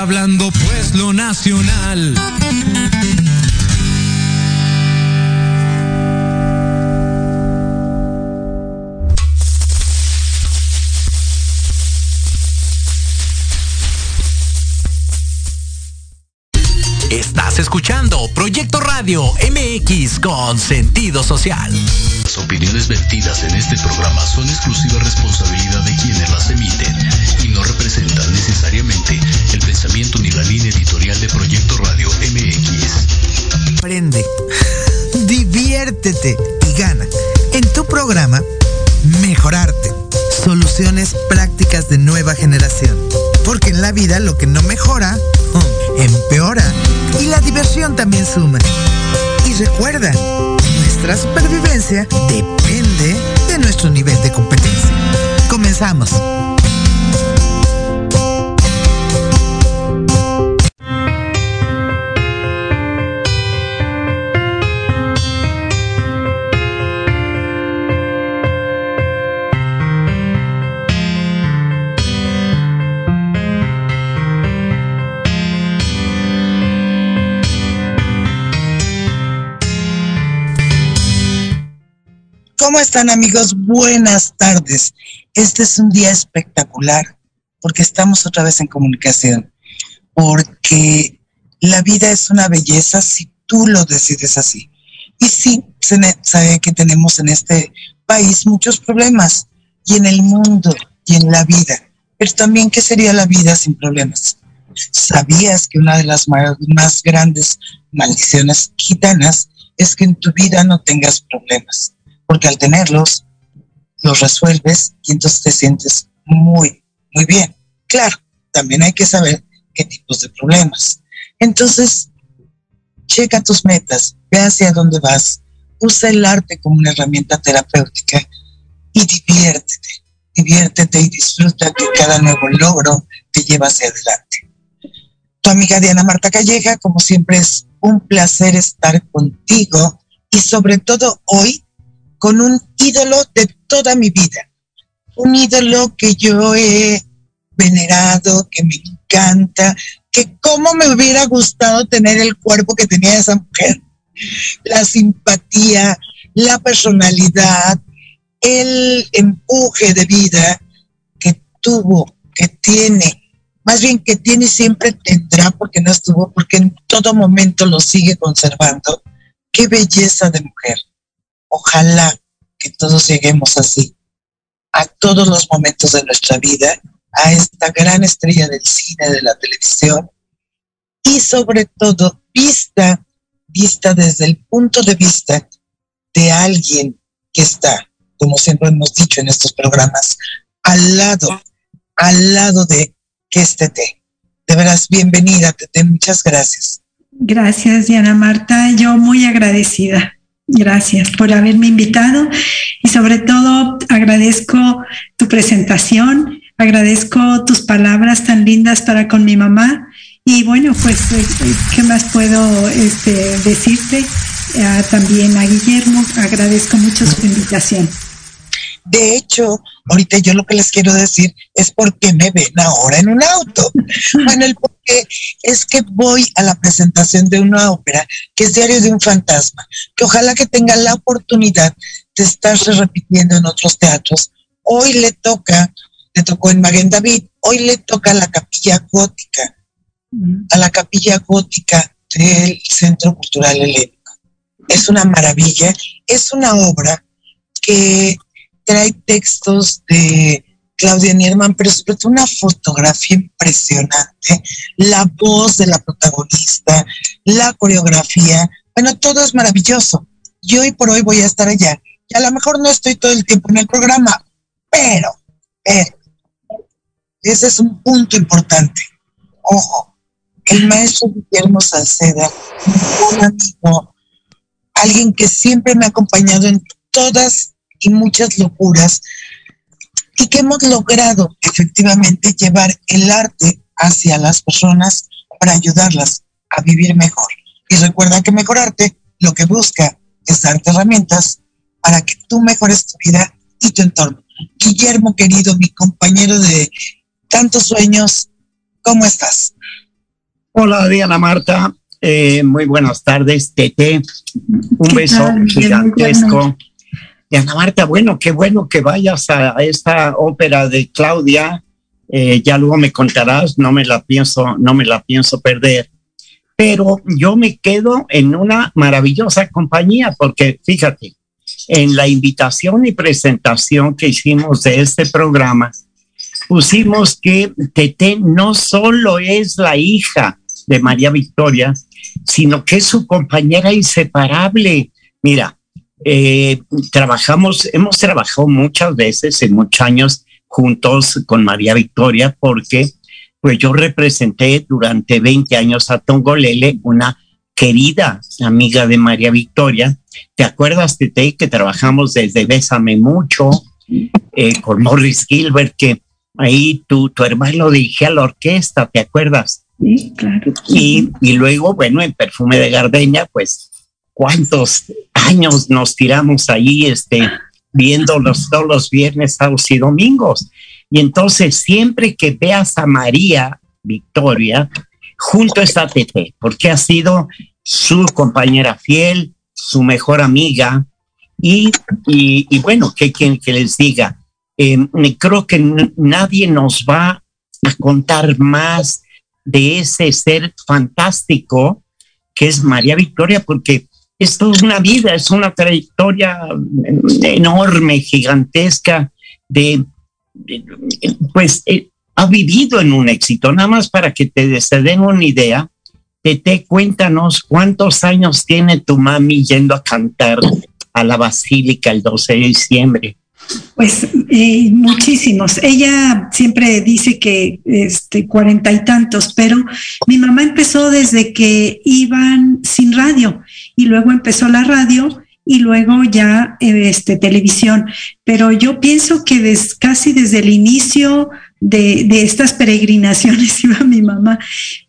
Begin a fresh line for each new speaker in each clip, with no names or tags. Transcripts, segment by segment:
hablando pues lo nacional.
Estás escuchando Proyecto Radio MX con sentido social.
Las opiniones vertidas en este programa son exclusiva responsabilidad de quienes las emiten y no representan necesariamente el pensamiento ni la línea editorial de Proyecto Radio MX.
Aprende, diviértete y gana. En tu programa, Mejorarte. Soluciones prácticas de nueva generación. Porque en la vida lo que no mejora, oh, empeora. Y la diversión también suma. Y recuerda, nuestra supervivencia depende de nuestro nivel de competencia. Comenzamos. ¿Cómo están amigos? Buenas tardes. Este es un día espectacular porque estamos otra vez en comunicación, porque la vida es una belleza si tú lo decides así. Y sí, se sabe que tenemos en este país muchos problemas y en el mundo y en la vida, pero también qué sería la vida sin problemas. ¿Sabías que una de las más grandes maldiciones gitanas es que en tu vida no tengas problemas? Porque al tenerlos, los resuelves y entonces te sientes muy, muy bien. Claro, también hay que saber qué tipos de problemas. Entonces, checa tus metas, ve hacia dónde vas, usa el arte como una herramienta terapéutica y diviértete, diviértete y disfruta que cada nuevo logro te lleva hacia adelante. Tu amiga Diana Marta Calleja, como siempre es un placer estar contigo y sobre todo hoy con un ídolo de toda mi vida. Un ídolo que yo he venerado, que me encanta, que cómo me hubiera gustado tener el cuerpo que tenía esa mujer. La simpatía, la personalidad, el empuje de vida que tuvo, que tiene, más bien que tiene y siempre tendrá porque no estuvo, porque en todo momento lo sigue conservando. Qué belleza de mujer. Ojalá que todos lleguemos así, a todos los momentos de nuestra vida, a esta gran estrella del cine, de la televisión, y sobre todo vista, vista desde el punto de vista de alguien que está, como siempre hemos dicho en estos programas, al lado, al lado de que este té. De veras, bienvenida, Tete, muchas gracias.
Gracias, Diana Marta. Yo muy agradecida. Gracias por haberme invitado y sobre todo agradezco tu presentación, agradezco tus palabras tan lindas para con mi mamá Y bueno, pues, eh, ¿qué más puedo este, decirte? también a Guillermo, agradezco mucho su invitación.
De hecho, ahorita yo lo que les quiero decir es por qué me ven ahora en un auto. Bueno, el porqué es que voy a la presentación de una ópera que es Diario de un Fantasma, que ojalá que tenga la oportunidad de estarse repitiendo en otros teatros. Hoy le toca, le tocó en Maguen David, hoy le toca a la capilla gótica, a la capilla gótica del Centro Cultural Helénico. Es una maravilla, es una obra que trae textos de Claudia Nierman, pero sobre todo una fotografía impresionante, la voz de la protagonista, la coreografía, bueno, todo es maravilloso. Yo hoy por hoy voy a estar allá. Y a lo mejor no estoy todo el tiempo en el programa, pero, ese es un punto importante. Ojo, el maestro Guillermo Salceda, un amigo, alguien que siempre me ha acompañado en todas y muchas locuras y que hemos logrado efectivamente llevar el arte hacia las personas para ayudarlas a vivir mejor. Y recuerda que mejorarte lo que busca es darte herramientas para que tú mejores tu vida y tu entorno. Guillermo, querido, mi compañero de tantos sueños, ¿cómo estás?
Hola, Diana Marta. Eh, muy buenas tardes, Tete. Un beso gigantesco. Ana Marta, bueno, qué bueno que vayas a, esta ópera de Claudia. Eh, ya luego me contarás, no me la pienso, no me la pienso perder. Pero yo me quedo en una maravillosa compañía porque fíjate, en la invitación y presentación que hicimos de este programa, pusimos que Tete no solo es la hija de María Victoria, sino que es su compañera inseparable. Mira, eh, trabajamos, hemos trabajado muchas veces en muchos años juntos con María Victoria porque pues yo representé durante 20 años a Tongolele, una querida amiga de María Victoria. ¿Te acuerdas, Tete, que trabajamos desde Bésame Mucho eh, con Morris Gilbert, que ahí tu, tu hermano dirigía la orquesta, ¿te acuerdas?
Sí, claro.
Y, y luego, bueno, en Perfume de Gardenia, pues cuántos años nos tiramos ahí, este, viéndolos todos los viernes, sábados y domingos. Y entonces, siempre que veas a María Victoria, junto está Tete, porque ha sido su compañera fiel, su mejor amiga. Y, y, bueno, que quien que les diga, em, creo que nadie nos va a contar más de ese ser fantástico que es María Victoria, porque esto es una vida, es una trayectoria enorme, gigantesca, de, pues eh, ha vivido en un éxito. Nada más para que te, den una idea, te cuéntanos cuántos años tiene tu mami yendo a cantar a la basílica el 12 de diciembre.
Pues eh, muchísimos. Ella siempre dice que este cuarenta y tantos, pero mi mamá empezó desde que iban sin radio y luego empezó la radio y luego ya este televisión. Pero yo pienso que casi desde el inicio de, de estas peregrinaciones iba mi mamá,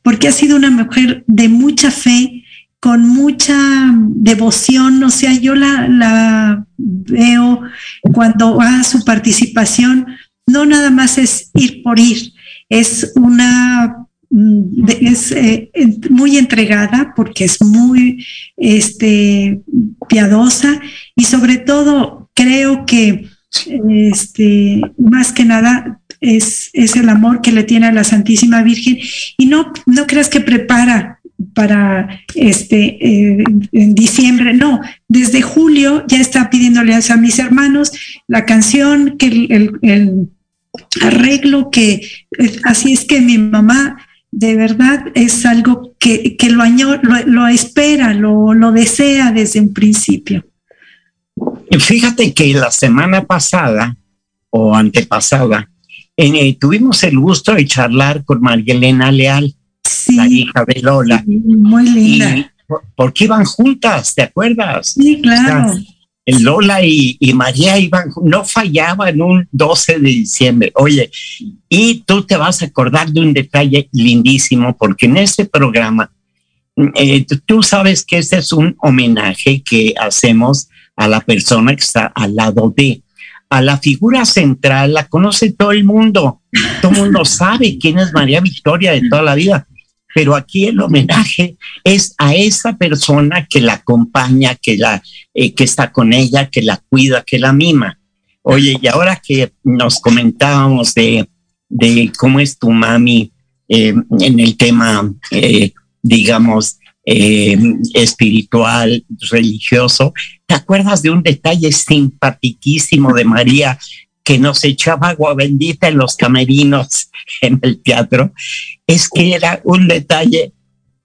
porque ha sido una mujer de mucha fe, con mucha devoción, o sea, yo la, la veo cuando a su participación, no nada más es ir por ir, es una mm, es eh, muy entregada porque es muy este, piadosa y sobre todo creo que este, más que nada es, es, el amor que le tiene a la Santísima Virgen y no, no creas que prepara para este eh, en diciembre, no, desde julio ya está pidiéndole a mis hermanos la canción, que el, arreglo, que así es que mi mamá de verdad es algo que, lo, año, lo, espera, lo, lo desea desde un principio.
Fíjate que la semana pasada o antepasada eh, tuvimos el gusto de charlar con María Elena Leal la hija de Lola.
muy linda.
porque iban juntas, ¿te acuerdas?
Sí, claro.
Lola y, María iban, no fallaban un 12 de diciembre. Oye, y tú te vas a acordar de un detalle lindísimo, porque en ese programa, eh, tú sabes que este es un homenaje que hacemos a la persona que está al lado de. A la figura central la conoce todo el mundo. Todo el mundo sabe quién es María Victoria de toda la vida pero aquí el homenaje es a esa persona que la acompaña, que, la, eh, que está con ella, que la cuida, que la mima. Oye, y ahora que nos comentábamos de, de cómo es tu mami eh, en el tema, eh, digamos, espiritual, religioso, ¿te acuerdas de un detalle simpaticísimo de María que nos echaba agua bendita en los camerinos en el teatro, es que era un detalle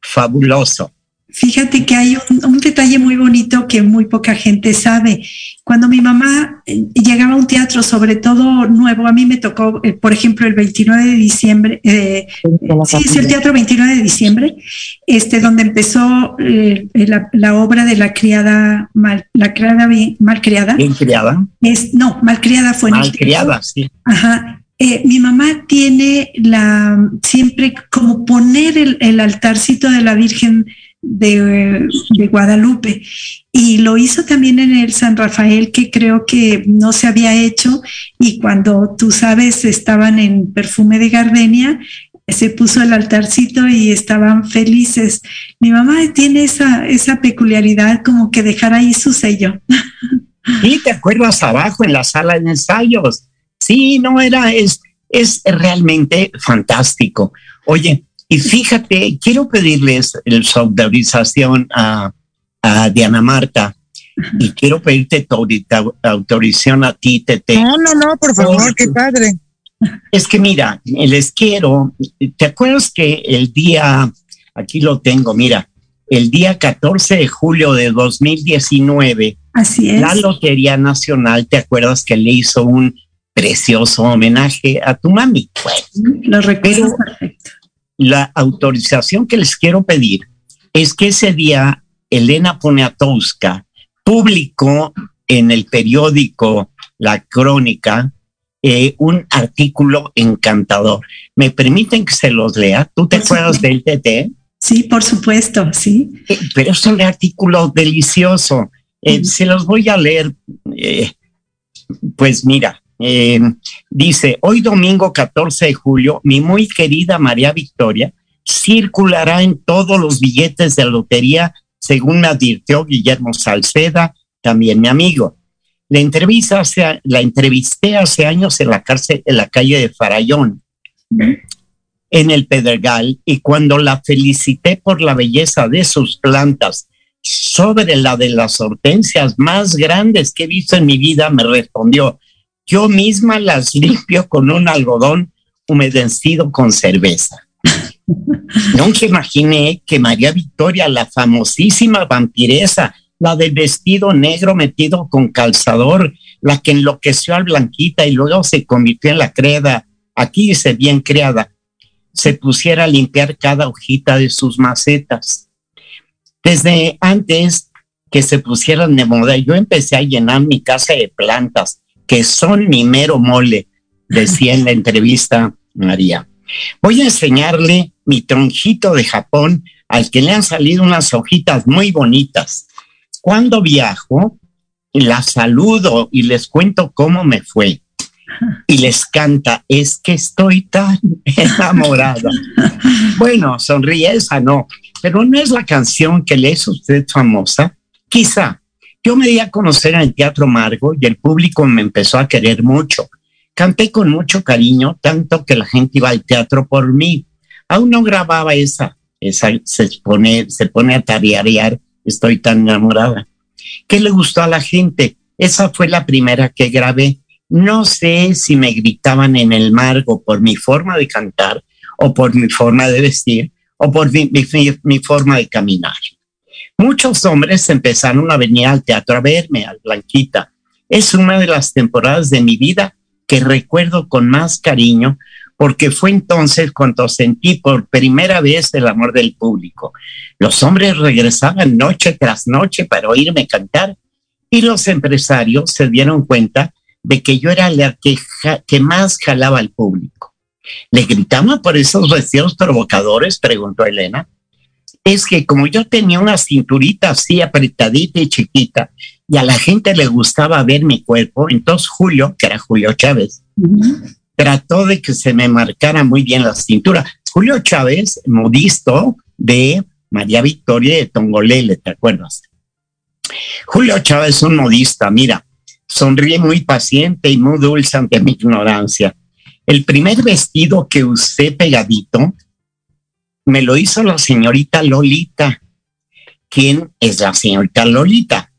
fabuloso.
Fíjate que hay un, detalle muy bonito que muy poca gente sabe. Cuando mi mamá eh, llegaba a un teatro, sobre todo nuevo, a mí me tocó, eh, por ejemplo, el 29 de diciembre, eh, sí, es el teatro 29 de diciembre, este, donde empezó la, obra de la criada mal, la criada mal criada.
Bien criada.
Es, no, mal criada fue.
Mal criada, sí.
Ajá. mi mamá tiene la siempre como poner el, el altarcito de la Virgen de, Guadalupe. Y lo hizo también en el San Rafael, que creo que no se había hecho. Y cuando tú sabes, estaban en perfume de gardenia, se puso el altarcito y estaban felices. Mi mamá tiene esa, esa peculiaridad como que dejar ahí su sello.
Y te acuerdas abajo en la sala de ensayos. Sí, no era, es, es realmente fantástico. Oye, y fíjate, quiero pedirles su autorización a, Diana Marta y quiero pedirte tu autorización a ti, Tete.
No, no, no, por favor, qué padre.
Es que mira, les quiero, ¿te acuerdas que el día, aquí lo tengo, mira, el día 14 de julio de 2019,
Así es.
la Lotería Nacional, ¿te acuerdas que le hizo un precioso homenaje a tu mami?
Bueno, lo recuerdo perfecto
la autorización que les quiero pedir es que ese día Elena Poniatowska publicó en el periódico La Crónica eh, un artículo encantador. ¿Me permiten que se los lea? ¿Tú te acuerdas del TT?
Sí, por supuesto, sí.
Eh, pero es un artículo delicioso. Eh, se los voy a leer. pues mira, eh, dice, hoy domingo 14 de julio, mi muy querida María Victoria circulará en todos los billetes de lotería, según me advirtió Guillermo Salceda, también mi amigo. La, entrevista hace, la entrevisté hace años en la cárcel, en la calle de Farallón, en el Pedregal, y cuando la felicité por la belleza de sus plantas sobre la de las hortensias más grandes que he visto en mi vida, me respondió, yo misma las limpio con un algodón humedecido con cerveza. Nunca imaginé que María Victoria, la famosísima vampiresa, la del vestido negro metido con calzador, la que enloqueció al Blanquita y luego se convirtió en la creda, aquí dice bien creada, se pusiera a limpiar cada hojita de sus macetas. Desde antes que se pusieran de moda, yo empecé a llenar mi casa de plantas, que son mi mero mole, decía en la entrevista María. Voy a enseñarle mi tronjito de Japón al que le han salido unas hojitas muy bonitas. Cuando viajo, la saludo y les cuento cómo me fue. Y les canta, es que estoy tan enamorada. bueno, sonríe esa no, pero no es la canción que le es usted famosa. Quizá, yo me di a conocer en el Teatro Margo y el público me empezó a querer mucho. Canté con mucho cariño, tanto que la gente iba al teatro por mí. Aún no grababa esa, esa se pone, se pone a tarearear, estoy tan enamorada. ¿Qué le gustó a la gente? Esa fue la primera que grabé. No sé si me gritaban en el Margo por mi forma de cantar o por mi forma de vestir o por mi forma de caminar. Muchos hombres empezaron a venir al teatro a verme, al Blanquita. Es una de las temporadas de mi vida que recuerdo con más cariño porque fue entonces cuando sentí por primera vez el amor del público. Los hombres regresaban noche tras noche para oírme cantar Y los empresarios se dieron cuenta de que yo era la que, más jalaba al público. ¿Le gritaban por esos vestidos provocadores? Preguntó Elena. Es que como yo tenía una cinturita así apretadita y chiquita, y a la gente le gustaba ver mi cuerpo, entonces Julio, que era Julio Chávez, trató de que se me marcara muy bien la cintura. Julio Chávez, modisto de María Victoria de Tongolele, ¿te acuerdas? Julio Chávez un modista, mira, sonríe muy paciente y muy dulce ante mi ignorancia. El primer vestido que usé pegadito me lo hizo la señorita Lolita. ¿Quién es la señorita Lolita?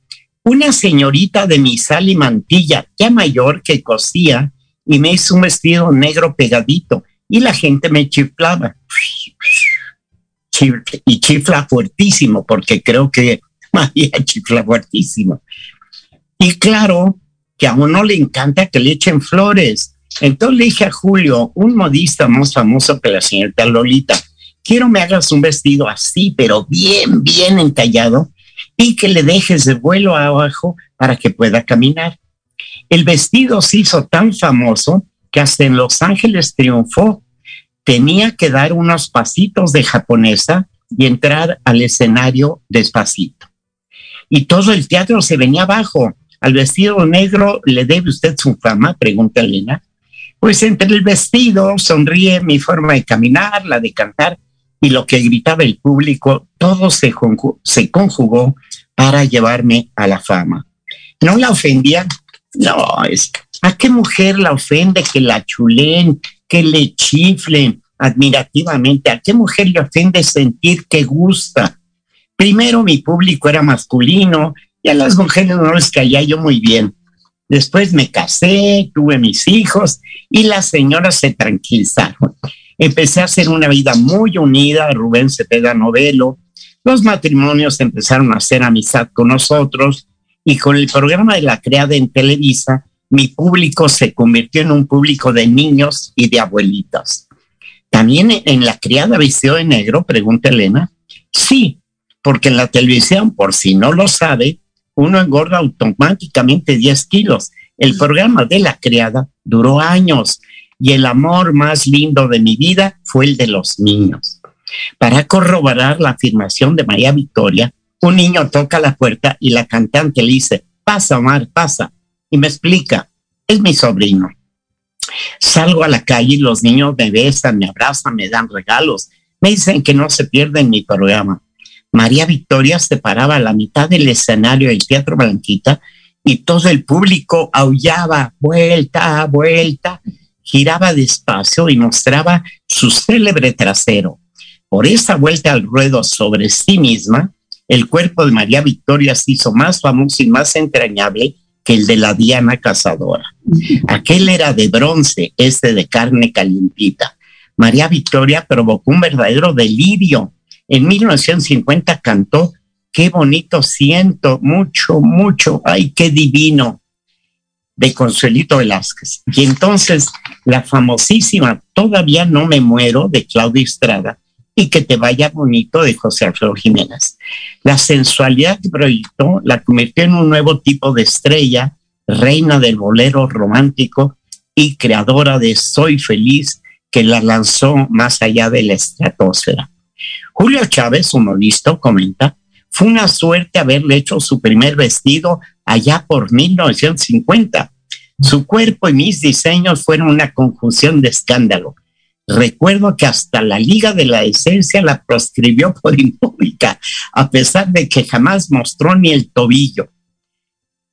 Una señorita de mi sal y mantilla, ya mayor que cosía, y me hizo un vestido negro pegadito, y la gente me chiflaba. Y chifla fuertísimo, porque creo que María chifla fuertísimo. Y claro que a uno le encanta que le echen flores. Entonces le dije a Julio, un modista más famoso que la señorita Lolita, quiero me hagas un vestido así, pero bien, bien entallado, y que le dejes de vuelo abajo para que pueda caminar. El vestido se hizo tan famoso que hasta en Los Ángeles triunfó. Tenía que dar unos pasitos de japonesa y entrar al escenario despacito. Y todo el teatro se venía abajo. Al vestido negro le debe usted su fama, pregunta Elena. Pues entre el vestido sonríe mi forma de caminar, la de cantar y lo que gritaba el público, todo se, conjugó para llevarme a la fama. No la ofendía, no, es, ¿a qué mujer la ofende que la chulen, que le chiflen admirativamente? ¿A qué mujer le ofende sentir que gusta? Primero mi público era masculino y a las mujeres no les caía yo muy bien. Después me casé, tuve mis hijos y las señoras se tranquilizaron. Empecé a hacer una vida muy unida, Rubén Cepeda Novelo. Los matrimonios empezaron a hacer amistad con nosotros y con el programa de la creada en Televisa, mi público se convirtió en un público de niños y de abuelitas. También en la criada vestido de negro, pregunta Elena. Sí, porque en la televisión, por si no lo sabe, uno engorda automáticamente 10 kilos. El programa de la criada duró años y el amor más lindo de mi vida fue el de los niños. Para corroborar la afirmación de María Victoria, un niño toca la puerta y la cantante le dice, pasa, Omar, pasa. Y me explica, es mi sobrino. Salgo a la calle y los niños me besan, me abrazan, me dan regalos. Me dicen que no se pierden mi programa. María Victoria se paraba a la mitad del escenario del Teatro Blanquita y todo el público aullaba, vuelta, vuelta, giraba despacio y mostraba su célebre trasero. Por esa vuelta al ruedo sobre sí misma, el cuerpo de María Victoria se hizo más famoso y más entrañable que el de la Diana Cazadora. Aquel era de bronce, este de carne calientita. María Victoria provocó un verdadero delirio. En 1950 cantó Qué bonito siento, mucho, mucho, ay, qué divino de Consuelito Velázquez. Y entonces la famosísima Todavía no me muero de Claudia Estrada y que te vaya bonito de José Alfredo Jiménez. La sensualidad que proyectó la convirtió en un nuevo tipo de estrella, reina del bolero romántico y creadora de Soy feliz que la lanzó más allá de la estratosfera. Julio Chávez, humorista, comenta, fue una suerte haberle hecho su primer vestido allá por 1950. Su cuerpo y mis diseños fueron una conjunción de escándalo. Recuerdo que hasta la Liga de la Esencia la proscribió por impública, a pesar de que jamás mostró ni el tobillo.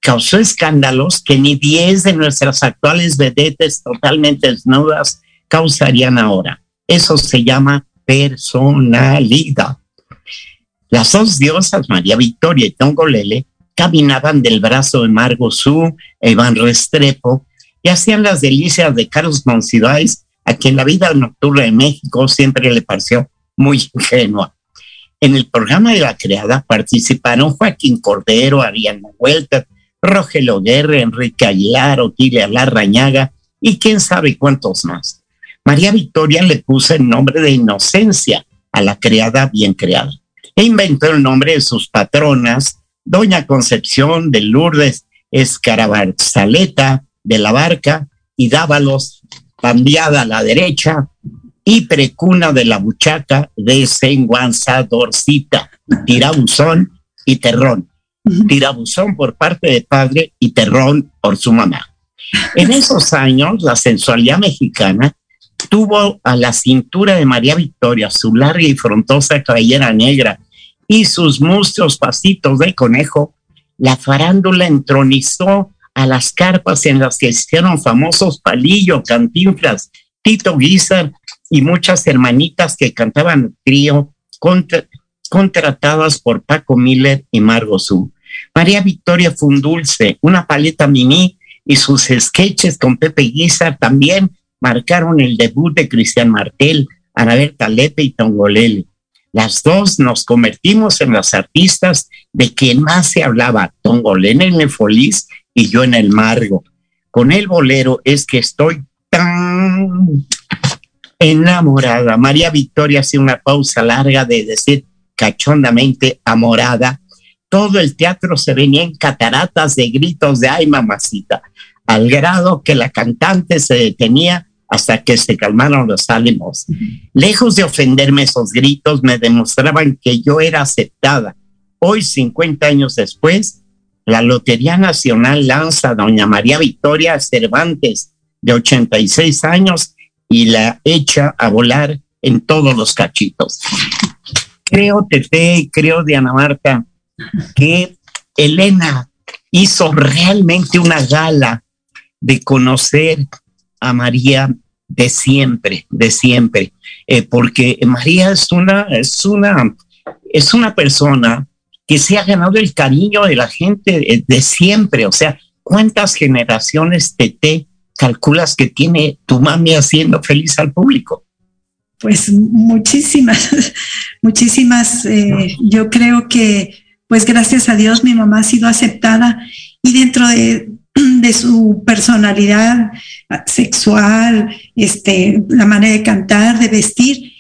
Causó escándalos que ni 10 de nuestras actuales vedetes totalmente desnudas causarían ahora. Eso se llama personalidad. Las dos diosas, María Victoria y Tongolele, caminaban del brazo de Margot Su, Iván Restrepo, y hacían las delicias de Carlos Monsiváis, a quien la vida nocturna de México siempre le pareció muy ingenua. En el programa de la creada participaron Joaquín Cordero, Ariana Huelta, Rogelio Guerra, Enrique Aguilar, Otilia Larrañaga y quién sabe cuántos más. María Victoria le puso el nombre de Inocencia a la creada bien creada e inventó el nombre de sus patronas Doña Concepción de Lourdes Escarabarzaleta de la Barca y Dávalos, Pandeada a la derecha, y Precuna de la Buchaca de Senguanzadorcita, Tirabuzón y Terrón. Tirabuzón por parte de padre y Terrón por su mamá. En esos años, la sensualidad mexicana tuvo a la cintura de María Victoria su larga y frondosa cabellera negra y sus monstruos pasitos de conejo, la farándula entronizó a las carpas en las que hicieron famosos Palillo, Cantinflas, Tito Guizar y muchas hermanitas que cantaban trío contratadas por Paco Miller y Margo Su. María Victoria fue un dulce, una paleta mini y sus sketches con Pepe Guizar también marcaron el debut de Cristian Martel, Anabel Talepe y Tongolele. Las dos nos convertimos en las artistas de quien más se hablaba, Tongolele en el Folies y yo en el Margo. Con el bolero es que estoy tan enamorada. María Victoria hace una pausa larga de decir cachondamente amorada. Todo el teatro se venía en cataratas de gritos de ay mamacita, al grado que la cantante se detenía hasta que se calmaron los ánimos. Lejos de ofenderme esos gritos, me demostraban que yo era aceptada. Hoy, 50 años después, la Lotería Nacional lanza a doña María Victoria Cervantes, de 86 años, y la echa a volar en todos los cachitos. Creo, Tete, creo, Diana Marta, que Elena hizo realmente una gala de conocer a María de siempre, de siempre, eh, porque María es una, es una, es una persona que se ha ganado el cariño de la gente de, siempre, o sea, ¿cuántas generaciones te calculas que tiene tu mami haciendo feliz al público?
Pues muchísimas, muchísimas. Eh, yo creo que, pues gracias a Dios, mi mamá ha sido aceptada y dentro de, de su personalidad sexual, este, la manera de cantar, de vestir,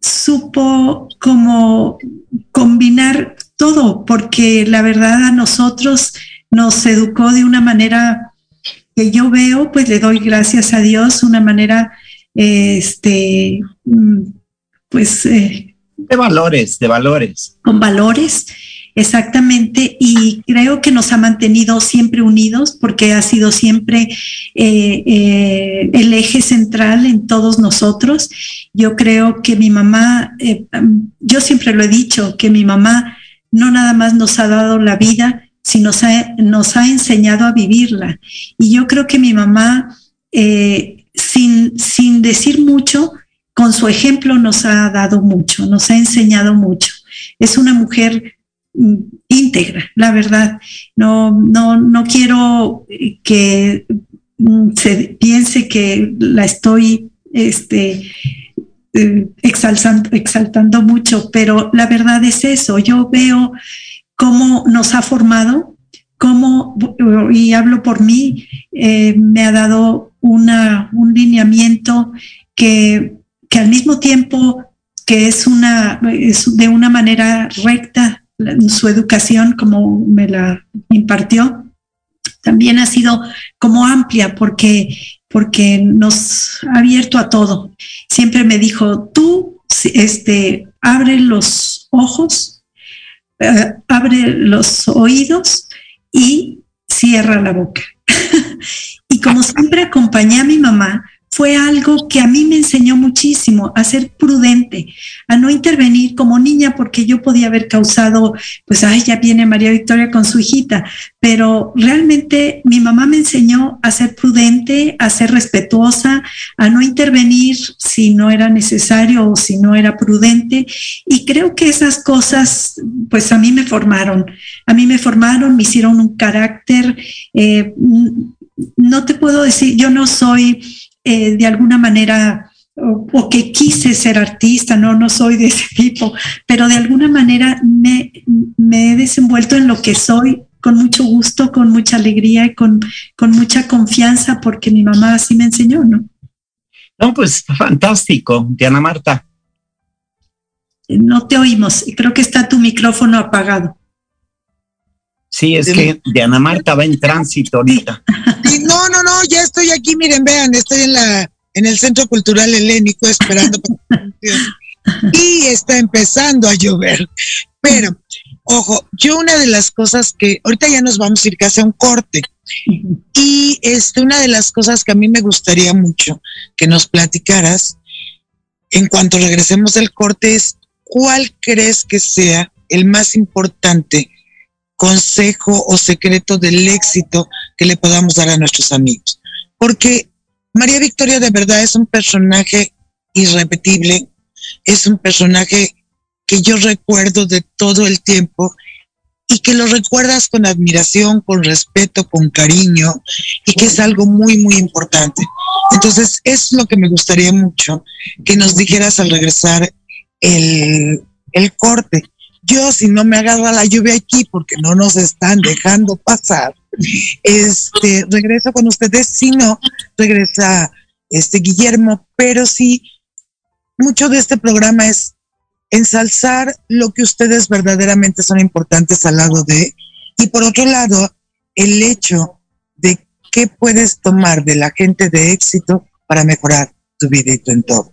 supo como combinar todo, porque la verdad a nosotros nos educó de una manera que yo veo, pues le doy gracias a Dios, una manera, este, mm, pues...
Eh, de valores, de valores.
Con valores Exactamente, y creo que nos ha mantenido siempre unidos porque ha sido siempre eh, eh, el eje central en todos nosotros. Yo creo que mi mamá, eh, yo siempre lo he dicho, que mi mamá no nada más nos ha dado la vida, sino nos ha, nos ha enseñado a vivirla. Y yo creo que mi mamá, sin, sin decir mucho, con su ejemplo nos ha dado mucho, nos ha enseñado mucho. Es una mujer íntegra, la verdad. No, no, no quiero que se piense que la estoy este, eh, exaltando, exaltando mucho, pero la verdad es eso. Yo veo cómo nos ha formado, cómo, y hablo por mí, eh, me ha dado una, un lineamiento que, que al mismo tiempo que es, una, es de una manera recta, su educación como me la impartió, también ha sido como amplia porque, porque nos ha abierto a todo. Siempre me dijo, tú este, abre los ojos, eh, abre los oídos y cierra la boca. y como siempre acompañé a mi mamá, fue algo que a mí me enseñó muchísimo a ser prudente, a no intervenir como niña porque yo podía haber causado, pues, ay, ya viene María Victoria con su hijita, pero realmente mi mamá me enseñó a ser prudente, a ser respetuosa, a no intervenir si no era necesario o si no era prudente. Y creo que esas cosas, pues, a mí me formaron, a mí me formaron, me hicieron un carácter. Eh, no te puedo decir, yo no soy eh, de alguna manera o, que quise ser artista, no, no soy de ese tipo, pero de alguna manera me, he desenvuelto en lo que soy con mucho gusto, con mucha alegría y con, con mucha confianza porque mi mamá así me enseñó, ¿no?
No, pues fantástico, Diana Marta.
No te oímos, creo que está tu micrófono apagado.
Sí, es que Diana Marta va en tránsito ahorita.
No, no, no, ya estoy aquí, miren, vean, estoy en la en el Centro Cultural Helénico esperando y está empezando a llover. Pero, ojo, yo una de las cosas que ahorita ya nos vamos a ir casi a un corte. Y este, una de las cosas que a mí me gustaría mucho que nos platicaras en cuanto regresemos del corte es cuál crees que sea el más importante consejo o secreto del éxito que le podamos dar a nuestros amigos. Porque María Victoria de verdad es un personaje irrepetible, es un personaje que yo recuerdo de todo el tiempo y que lo recuerdas con admiración, con respeto, con cariño y que es algo muy, muy importante. Entonces, es lo que me gustaría mucho que nos dijeras al regresar el, el corte. Yo, si no me agarra la lluvia aquí porque no nos están dejando pasar, este, regreso con ustedes, si no, regresa este Guillermo, pero sí, mucho de este programa es ensalzar lo que ustedes verdaderamente son importantes al lado de, y por otro lado, el hecho de qué puedes tomar de la gente de éxito para mejorar tu vida y tu entorno.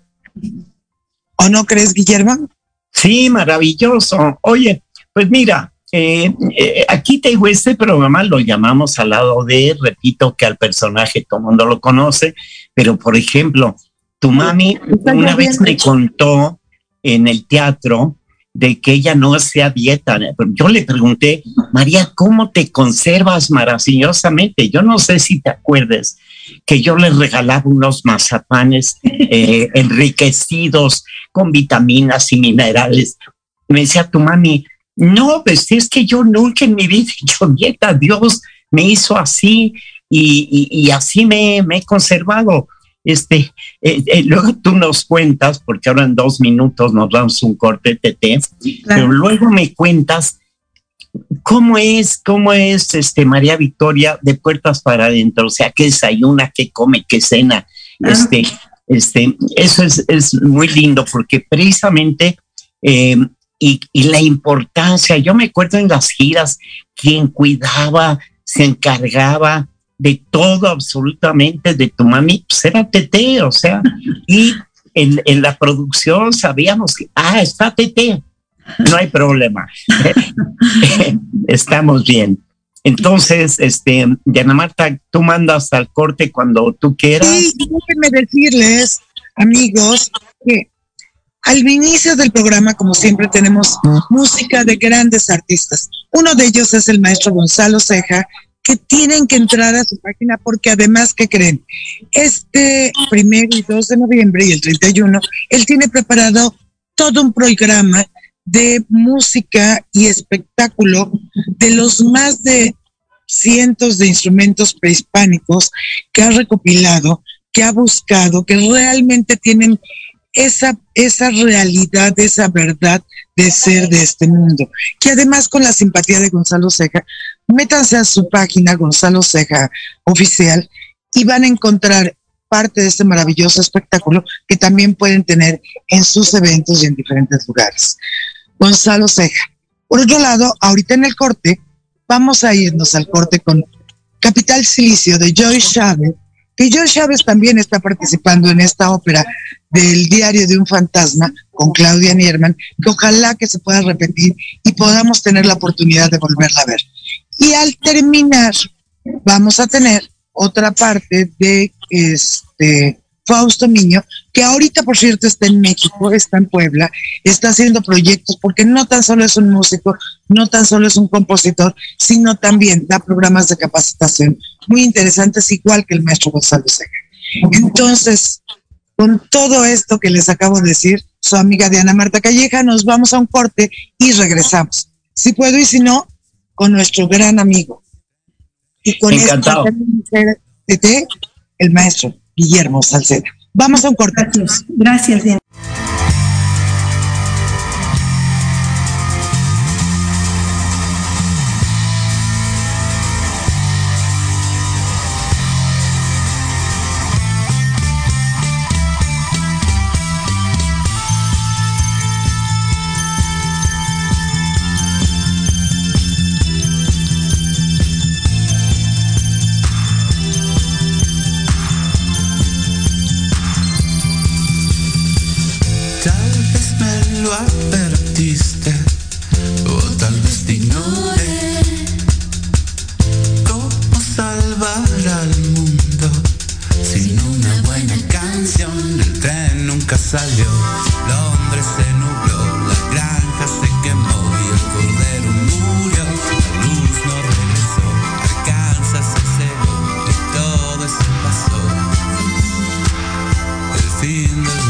¿O no crees, Guillermo?
Sí, maravilloso. Oye, pues mira, eh, eh, aquí te digo, este programa lo llamamos al lado de, repito que al personaje todo el mundo lo conoce, pero por ejemplo, tu mami una vez me contó en el teatro de que ella no hacía dieta. Yo le pregunté, María, ¿cómo te conservas maravillosamente? Yo no sé si te acuerdes que yo le regalaba unos mazapanes eh, enriquecidos con vitaminas y minerales. Me decía tu mami, no, pues es que yo nunca en mi vida he hecho dieta, Dios me hizo así y, así me, he conservado. Este, eh, eh, luego tú nos cuentas, porque ahora en dos minutos nos damos un corte TT, pero luego me cuentas cómo es, cómo es este María Victoria de puertas para adentro, o sea, qué desayuna, qué come, qué cena. Este, este, eso es, es muy lindo porque precisamente eh, y, la importancia. Yo me acuerdo en las giras, quien cuidaba, se encargaba de todo absolutamente de tu mami, pues era Tete, o sea, y en, en la producción sabíamos que, ah, está Tete, no hay problema, estamos bien. Entonces, este, Diana Marta, tú mandas al corte cuando tú quieras. Sí,
déjenme decirles, amigos, que al inicio del programa, como siempre, tenemos música de grandes artistas. Uno de ellos es el maestro Gonzalo Ceja, que tienen que entrar a su página porque además, ¿qué creen? Este primero y 2 de noviembre y el 31, él tiene preparado todo un programa de música y espectáculo de los más de cientos de instrumentos prehispánicos que ha recopilado, que ha buscado, que realmente tienen esa, esa realidad, esa verdad de ser de este mundo. Que además con la simpatía de Gonzalo Ceja, métanse a su página Gonzalo Ceja oficial y van a encontrar parte de este maravilloso espectáculo que también pueden tener en sus eventos y en diferentes lugares. Gonzalo Ceja. Por otro lado, ahorita en el corte, vamos a irnos al corte con Capital Silicio de Joy Chávez, que Joy Chávez también está participando en esta ópera del diario de un fantasma con Claudia Nierman, que ojalá que se pueda repetir y podamos tener la oportunidad de volverla a ver. Y al terminar, vamos a tener otra parte de este Fausto Miño, que ahorita, por cierto, está en México, está en Puebla, está haciendo proyectos, porque no tan solo es un músico, no tan solo es un compositor, sino también da programas de capacitación muy interesantes, igual que el maestro Gonzalo Sega. Entonces, con todo esto que les acabo de decir, su amiga Diana Marta Calleja, nos vamos a un corte y regresamos. Si puedo y si no, con nuestro gran amigo. Y con
Encantado.
este, el maestro Guillermo Salceda. Vamos a un corte.
Gracias, Gracias feelings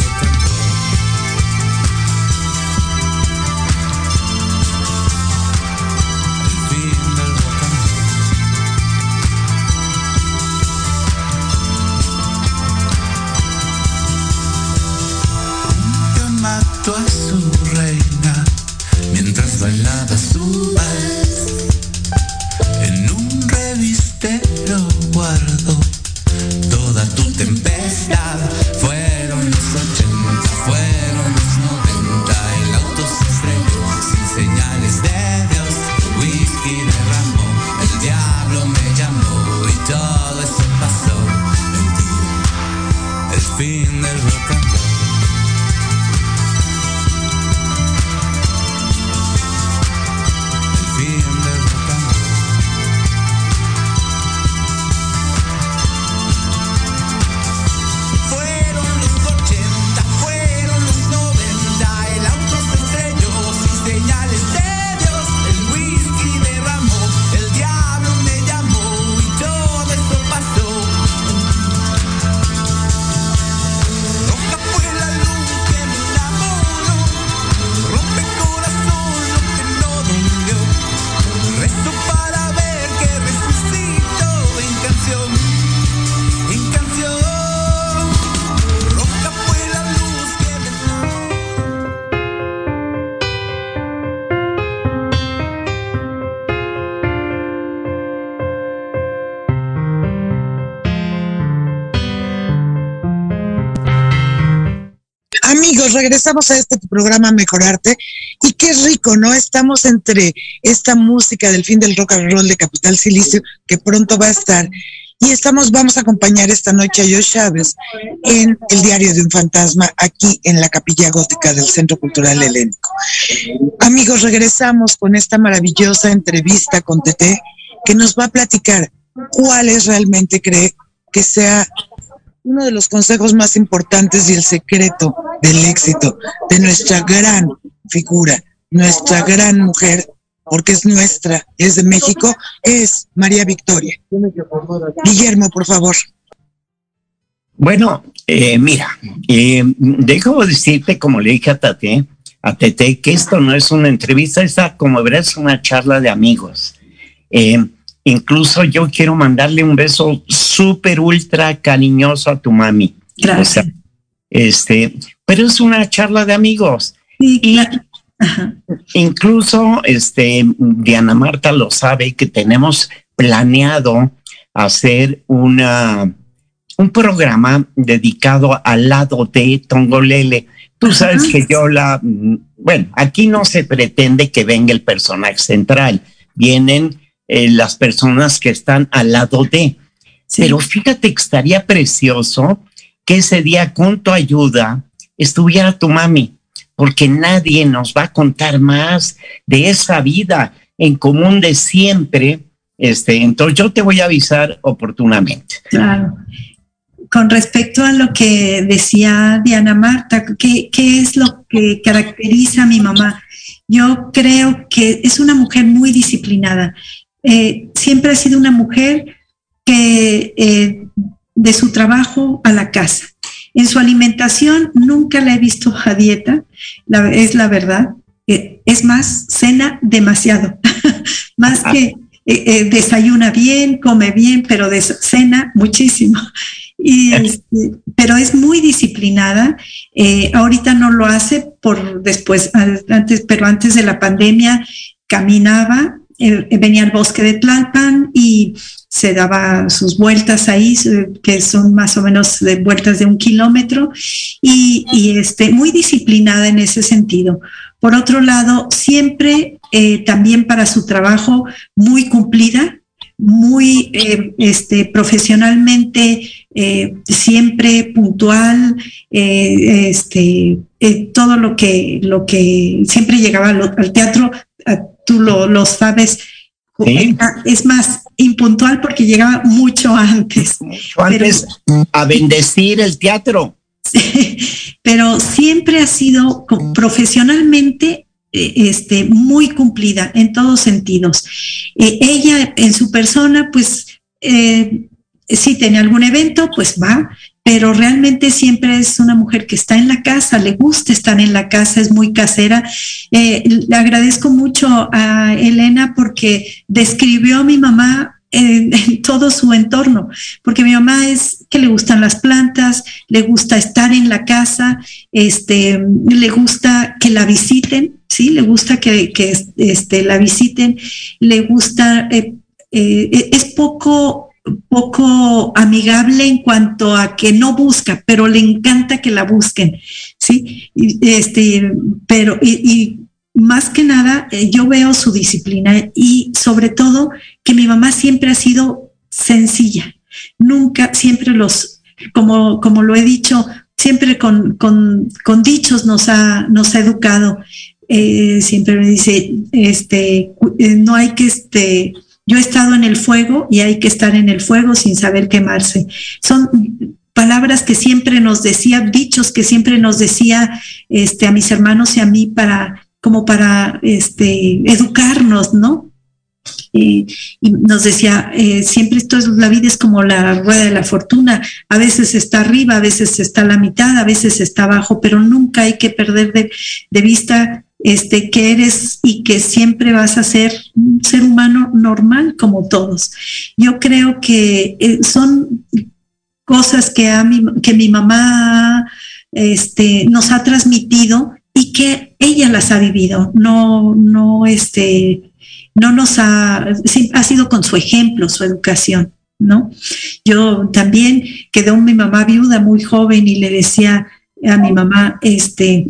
Diana.
regresamos a este programa Mejorarte y qué rico, ¿no? Estamos entre esta música del fin del rock and roll de Capital Silicio que pronto va a estar y estamos, vamos a acompañar esta noche a Josh Chávez en el Diario de un Fantasma aquí en la Capilla Gótica del Centro Cultural Helénico. Amigos, regresamos con esta maravillosa entrevista con Tete que nos va a platicar cuáles realmente cree que sea uno de los consejos más importantes y el secreto del éxito de nuestra gran figura, nuestra gran mujer, porque es nuestra, es de México, es María Victoria. Guillermo, por favor.
Bueno, eh, mira, eh, dejo decirte, como le dije a Tate, a Tete, que esto no es una entrevista, esta, como verás, una charla de amigos. Eh, Incluso yo quiero mandarle un beso súper ultra cariñoso a tu mami.
Gracias.
este, pero es una charla de amigos. y incluso este Diana Marta lo sabe que tenemos planeado hacer una un programa dedicado al lado de Tongolele. Tú sabes que yo la, bueno, aquí no se pretende que venga el personaje central, vienen eh, las personas que están al lado de. Pero fíjate que estaría precioso que ese día con tu ayuda estuviera tu mami, porque nadie nos va a contar más de esa vida en común de siempre. Este, entonces yo te voy a avisar oportunamente.
Claro. Con respecto a lo que decía Diana Marta, ¿qué, qué es lo que caracteriza a mi mamá? Yo creo que es una mujer muy disciplinada eh, siempre ha sido una mujer que eh, de su trabajo a la casa. En su alimentación nunca la he visto a dieta, es la verdad. Eh, es más, cena demasiado, más que desayuna bien, come bien, pero de cena muchísimo. Y, este, pero es muy disciplinada. ahorita no lo hace por después, antes, pero antes de la pandemia caminaba venía al bosque de Tlalpan y se daba sus vueltas ahí, que son más o menos de vueltas de un kilómetro, y, este, muy disciplinada en ese sentido. Por otro lado, siempre eh, también para su trabajo muy cumplida, muy eh, este, profesionalmente, eh, siempre puntual, eh, este, todo lo que, lo que siempre llegaba al, teatro, tú lo, sabes, es más, impuntual porque llegaba mucho antes.
Mucho antes a bendecir el teatro.
pero siempre ha sido profesionalmente eh, este, muy cumplida en todos sentidos. Eh, ella en su persona, pues, eh, si tiene algún evento, pues va, pero realmente siempre es una mujer que está en la casa, le gusta estar en la casa, es muy casera. le agradezco mucho a Elena porque describió a mi mamá en, todo su entorno, porque mi mamá es que le gustan las plantas, le gusta estar en la casa, este, le gusta que la visiten, sí, le gusta que, este, la visiten, le gusta, eh, eh, es poco poco amigable en cuanto a que no busca, pero le encanta que la busquen, ¿sí? Este, pero, y más que nada, eh, yo veo su disciplina y sobre todo que mi mamá siempre ha sido sencilla. Nunca, siempre los, como, como lo he dicho, siempre con, con, dichos nos ha, nos ha educado. Eh, siempre me dice, este, eh, no hay que, este, yo he estado en el fuego y hay que estar en el fuego sin saber quemarse. Son palabras que siempre nos decía, dichos que siempre nos decía este, a mis hermanos y a mí para como para este, educarnos, ¿no? y nos decía, eh, siempre esto es, la vida es como la rueda de la fortuna, a veces está arriba, a veces está a la mitad, a veces está abajo, pero nunca hay que perder de, vista este, que eres y que siempre vas a ser un ser humano normal como todos. Yo creo que eh, son cosas que, a mi, que mi mamá este, nos ha transmitido y que ella las ha vivido, no, no, este, no nos ha, ha sido con su ejemplo, su educación, ¿no? Yo también quedó mi mamá viuda muy joven y le decía a mi mamá, este,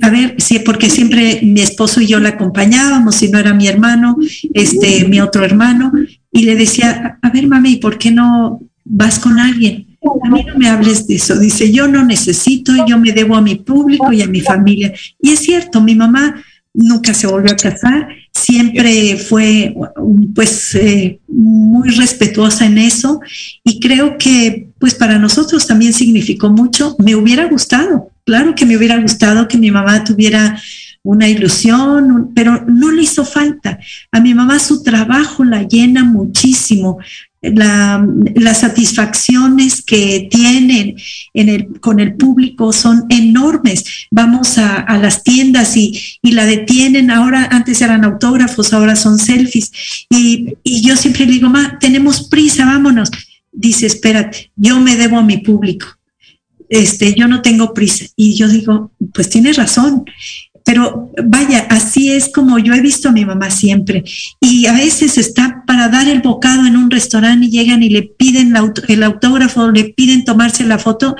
a ver, sí, porque siempre mi esposo y yo la acompañábamos, si no era mi hermano, este, mi otro hermano, y le decía, a ver, mami, ¿por qué no vas con alguien? a mí no me hables de eso. Dice, yo no necesito, yo me debo a mi público y a mi familia. Y es cierto, mi mamá nunca se volvió a casar, siempre fue pues eh, muy respetuosa en eso y creo que pues para nosotros también significó mucho. Me hubiera gustado, claro que me hubiera gustado que mi mamá tuviera una ilusión, pero no le hizo falta. A mi mamá su trabajo la llena muchísimo las satisfacciones que tienen con el público son enormes. Vamos a, las tiendas y, la detienen. Ahora, antes eran autógrafos, ahora son selfies. Y, yo siempre digo, ma, tenemos prisa, vámonos. Dice, espérate, yo me debo a mi público. Este, yo no tengo prisa. Y yo digo, pues tienes razón pero vaya, así es como yo he visto a mi mamá siempre. Y a veces está para dar el bocado en un restaurante y llegan y le piden el autógrafo, le piden tomarse la foto.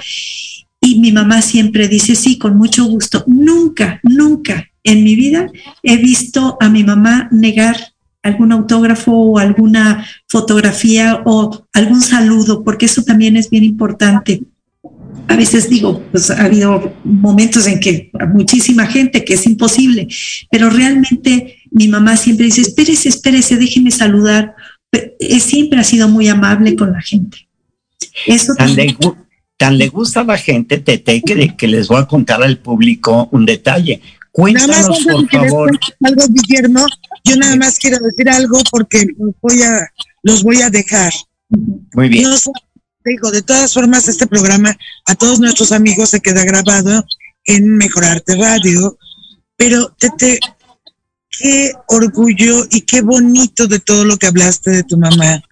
Y mi mamá siempre dice, sí, con mucho gusto. Nunca, nunca en mi vida he visto a mi mamá negar algún autógrafo o alguna fotografía o algún saludo, porque eso también es bien importante a veces digo, pues ha habido momentos en que muchísima gente que es imposible, pero realmente mi mamá siempre dice, espérese, espérese, déjeme saludar. Eh, siempre ha sido muy amable con la gente.
Eso tan, le, tan le gusta a la gente, Tete, que, que les voy a contar al público un detalle. Cuéntanos, por favor.
Algo, Guillermo, yo nada más quiero decir algo porque los voy a, los voy a dejar.
Muy bien
digo, de todas formas, este programa a todos nuestros amigos se queda grabado en Mejorarte Radio, pero Tete, qué orgullo y qué bonito de todo lo que hablaste de tu mamá.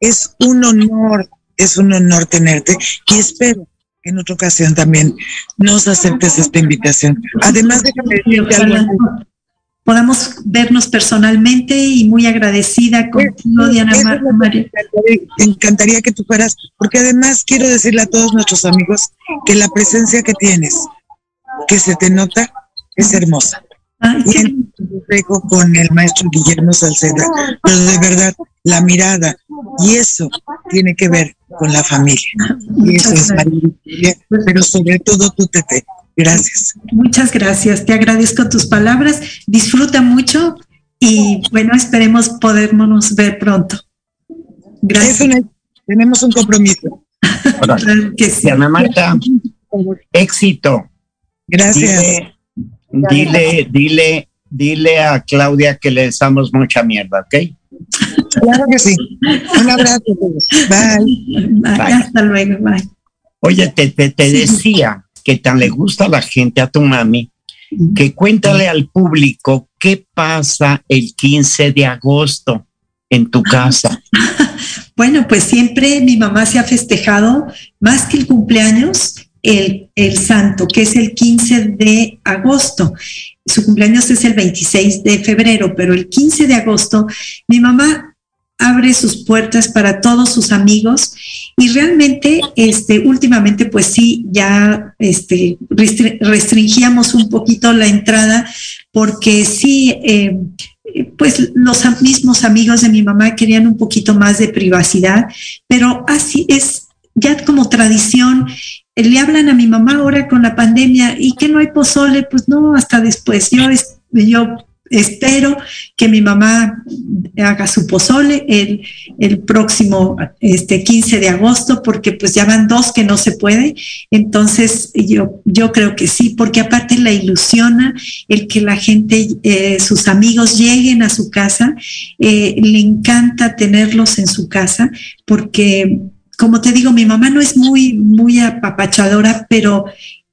Es un honor, es un honor tenerte y espero que en otra ocasión también nos aceptes esta invitación. Además, déjame decirte algo
podamos vernos personalmente y muy agradecida contigo, Diana María.
Me encantaría que tú fueras, porque además quiero decirle a todos nuestros amigos que la presencia que tienes, que se te nota, es hermosa. y dejo con el maestro Guillermo Salceda, pero de verdad, la mirada. Y eso tiene que ver con la familia. Y eso es pero sobre todo tú, Tete. Gracias.
Muchas gracias. Te agradezco tus palabras. Disfruta mucho y bueno, esperemos podernos ver pronto.
Gracias. tenemos un compromiso.
que sí. Marta, éxito.
Gracias.
Dile, dile, dile, a Claudia que le damos mucha mierda, ¿ok?
Claro que sí. Un abrazo.
Bye. Hasta luego. Bye.
Oye, te, te, decía que tan le gusta a la gente, a tu mami, que cuéntale al público qué pasa el 15 de agosto en tu casa.
Bueno, pues siempre mi mamá se ha festejado más que el cumpleaños, el, el, santo, que es el 15 de agosto. Su cumpleaños es el 26 de febrero, pero el 15 de agosto mi mamá abre sus puertas para todos sus amigos y realmente, este, últimamente, pues sí, ya este, restringíamos un poquito la entrada porque sí, eh, pues los mismos amigos de mi mamá querían un poquito más de privacidad, pero así es ya como tradición. Eh, le hablan a mi mamá ahora con la pandemia y que no hay pozole, pues no, hasta después. Yo, yo espero que mi mamá haga su pozole el, el, próximo este, 15 de agosto, porque pues ya van dos que no se puede. Entonces yo, yo creo que sí, porque aparte la ilusiona el que la gente, eh, sus amigos lleguen a su casa. Eh, le encanta tenerlos en su casa, porque como te digo, mi mamá no es muy, muy apapachadora, pero,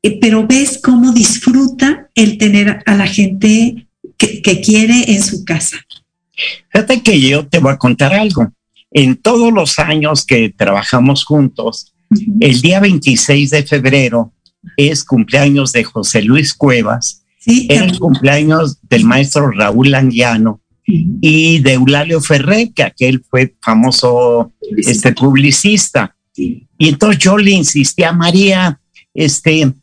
eh, pero ves cómo disfruta el tener a la gente que, quiere en su casa.
Fíjate que yo te voy a contar algo. En todos los años que trabajamos juntos, el día 26 de febrero es cumpleaños de José Luis Cuevas, sí, el cumpleaños del maestro Raúl Anguiano y de Eulalio Ferrer, que aquel fue famoso este, publicista. Y entonces yo le insistí a María, este,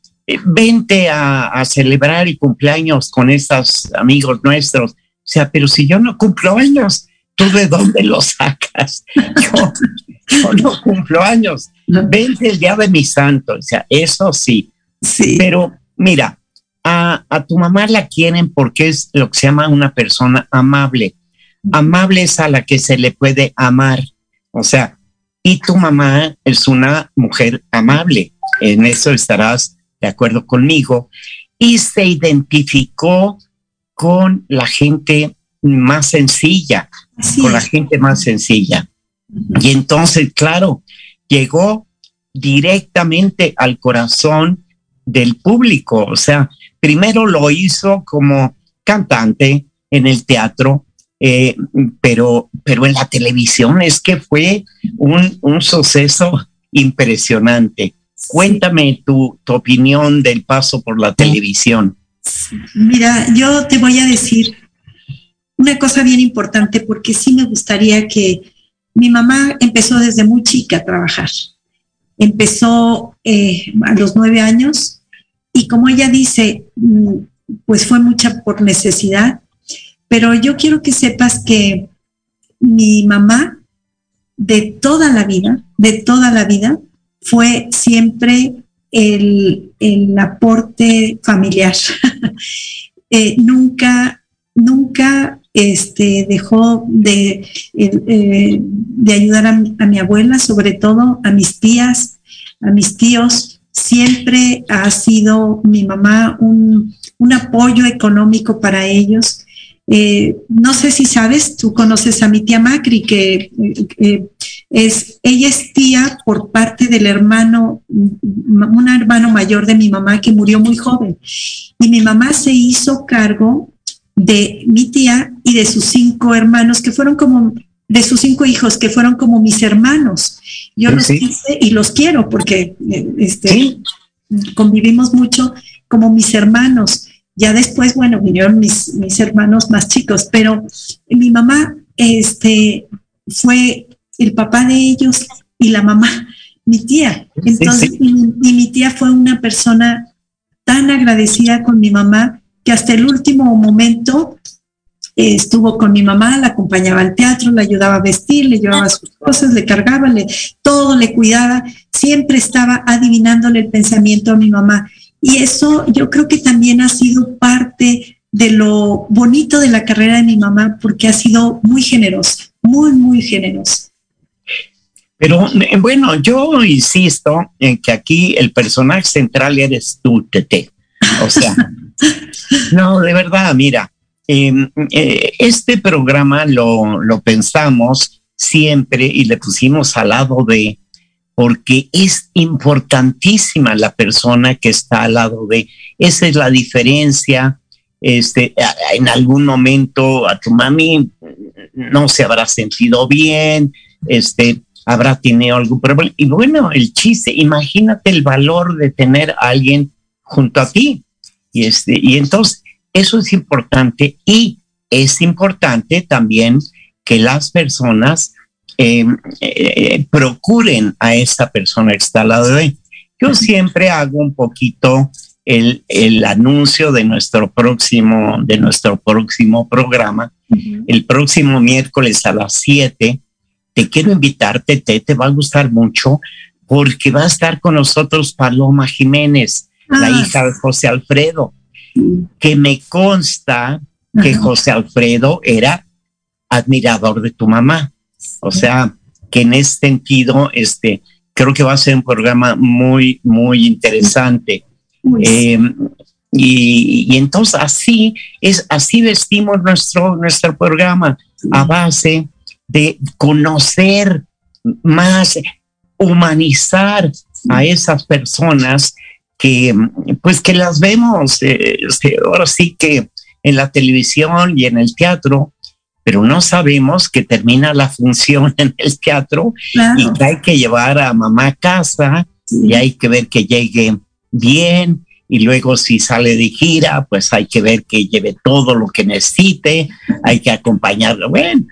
vente a, celebrar el cumpleaños con estos amigos nuestros. O sea, pero si yo no cumplo años, ¿tú de dónde lo sacas? Yo, no cumplo años. Vente el día de mi santo. O sea, eso sí. Sí. Pero mira, a, a, tu mamá la quieren porque es lo que se llama una persona amable. Amable es a la que se le puede amar. O sea, y tu mamá es una mujer amable. En eso estarás de acuerdo conmigo, y se identificó con la gente más sencilla, con la gente más sencilla. Y entonces, claro, llegó directamente al corazón del público. O sea, primero lo hizo como cantante en el teatro, eh, pero, pero en la televisión es que fue un, un suceso impresionante. Cuéntame tu, opinión del paso por la televisión.
Mira, yo te voy a decir una cosa bien importante porque sí me gustaría que mi mamá empezó desde muy chica a trabajar. Empezó eh, a los nueve años y como ella dice, mm, pues fue mucha por necesidad, pero yo quiero que sepas que mi mamá de toda la vida, de toda la vida, fue siempre el, aporte familiar. Eh, nunca, nunca este, dejó de, eh, de ayudar a, mi abuela, sobre todo a mis tías, a mis tíos. Siempre ha sido mi mamá un, un apoyo económico para ellos. Eh, no sé si sabes, tú conoces a mi tía Macri, que eh, es, ella es tía por parte del hermano, un hermano mayor de mi mamá que murió muy joven. Y mi mamá se hizo cargo de mi tía y de sus cinco hermanos, que fueron como, de sus cinco hijos, que fueron como mis hermanos. Yo los quise y los quiero porque eh, este, convivimos mucho como mis hermanos. Ya después, bueno, vinieron mis, mis hermanos más chicos, pero mi mamá este, fue el papá de ellos y la mamá, mi tía. Entonces, Y, mi tía fue una persona tan agradecida con mi mamá que hasta el último momento estuvo con mi mamá, la acompañaba al teatro, le ayudaba a vestir, le llevaba sus cosas, le cargaba, le, todo le cuidaba, siempre estaba adivinándole el pensamiento a mi mamá. Y eso yo creo que también ha sido parte de lo bonito de la carrera de mi mamá, porque ha sido muy generosa, muy, muy generosa.
Pero eh, bueno, yo insisto en que aquí el personaje central eres tú, Tete. O sea, no, de verdad, mira, em, eh, este programa lo, lo pensamos siempre y le pusimos al lado de, porque es importantísima la persona que está al lado de. Esa es la diferencia. Este, en algún momento a tu mami no se habrá sentido bien, este, habrá tenido algún problema. Y bueno, el chiste, imagínate el valor de tener a alguien junto a ti. Y, este, y entonces, eso es importante y es importante también que las personas em, eh, procuren a esta persona que está al lado de Yo siempre hago un poquito el, el, anuncio de nuestro próximo, de nuestro próximo programa. El próximo miércoles a las 7 te quiero invitarte, te, te va a gustar mucho porque va a estar con nosotros Paloma Jiménez, la ah. hija de José Alfredo, que me consta que José Alfredo era admirador de tu mamá. O sea, que en ese sentido, este, creo que va a ser un programa muy, muy interesante. Eh, y, y, entonces así es, así vestimos nuestro, nuestro programa a base de conocer más, humanizar a esas personas que pues que las vemos eh, este, ahora sí que en la televisión y en el teatro, pero no sabemos que termina la función en el teatro y que hay que llevar a mamá a casa y hay que ver que llegue bien y luego si sale de gira, pues hay que ver que lleve todo lo que necesite, hay que acompañarlo. Bueno,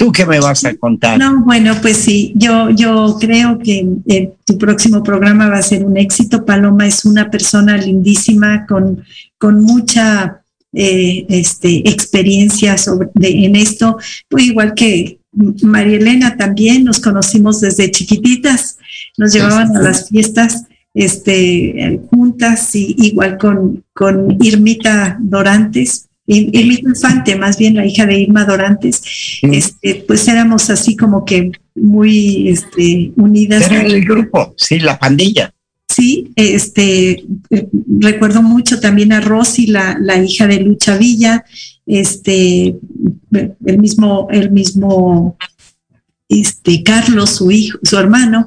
¿Tú qué me vas a contar?
No, bueno, pues sí, yo, yo creo que eh, tu próximo programa va a ser un éxito. Paloma es una persona lindísima con, con mucha eh, este, experiencia sobre, en esto, pues igual que María Elena también, nos conocimos desde chiquititas, nos llevaban a las fiestas este, juntas, y, igual con, con Irmita Dorantes, Irma Infante, más bien la hija de Irma Dorantes, este, pues éramos así como que muy este, unidas.
Era el grupo, sí, la pandilla.
Sí, este, recuerdo mucho también a Rosy, la, la hija de Lucha Villa, este, el mismo, el mismo este, Carlos, su hijo, su hermano.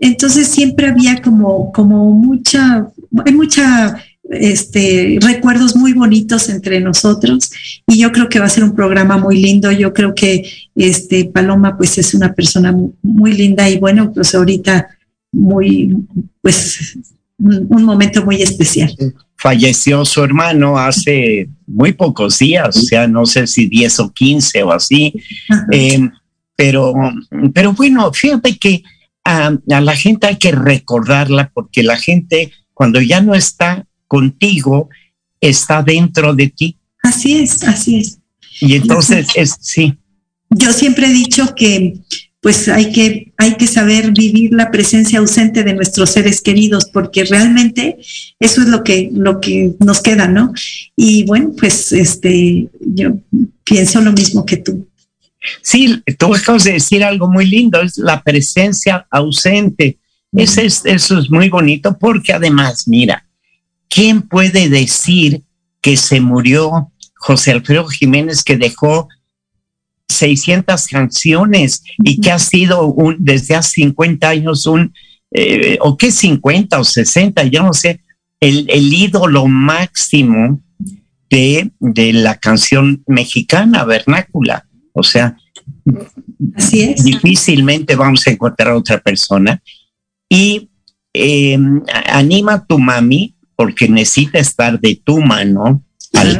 Entonces siempre había como, como mucha, hay mucha este, recuerdos muy bonitos entre nosotros y yo creo que va a ser un programa muy lindo. Yo creo que este, Paloma pues es una persona muy, linda y bueno, pues ahorita muy, pues un, momento muy especial.
Falleció su hermano hace muy pocos días, o sea, no sé si 10 o 15 o así. Eh, pero, pero bueno, fíjate que a la gente hay que recordarla porque la gente cuando ya no está contigo está dentro de ti.
Así es, así es.
Y entonces es, sí.
Yo siempre he dicho que pues hay que, hay que saber vivir la presencia ausente de nuestros seres queridos, porque realmente eso es lo que, lo que nos queda, ¿no? Y bueno, pues este, yo pienso lo mismo que tú.
Sí, tú acabas de decir algo muy lindo, es la presencia ausente. Eso es, eso es muy bonito porque además, mira, ¿quién puede decir que se murió José Alfredo Jiménez que dejó 600 canciones y que ha sido un, desde hace 50 años un, eh, o qué 50 o 60, yo no sé, el, ídolo máximo de, de, la canción mexicana vernácula. O sea,
Así es.
difícilmente vamos a encontrar a otra persona. Y eh, anima a tu mami porque necesita estar de tu mano,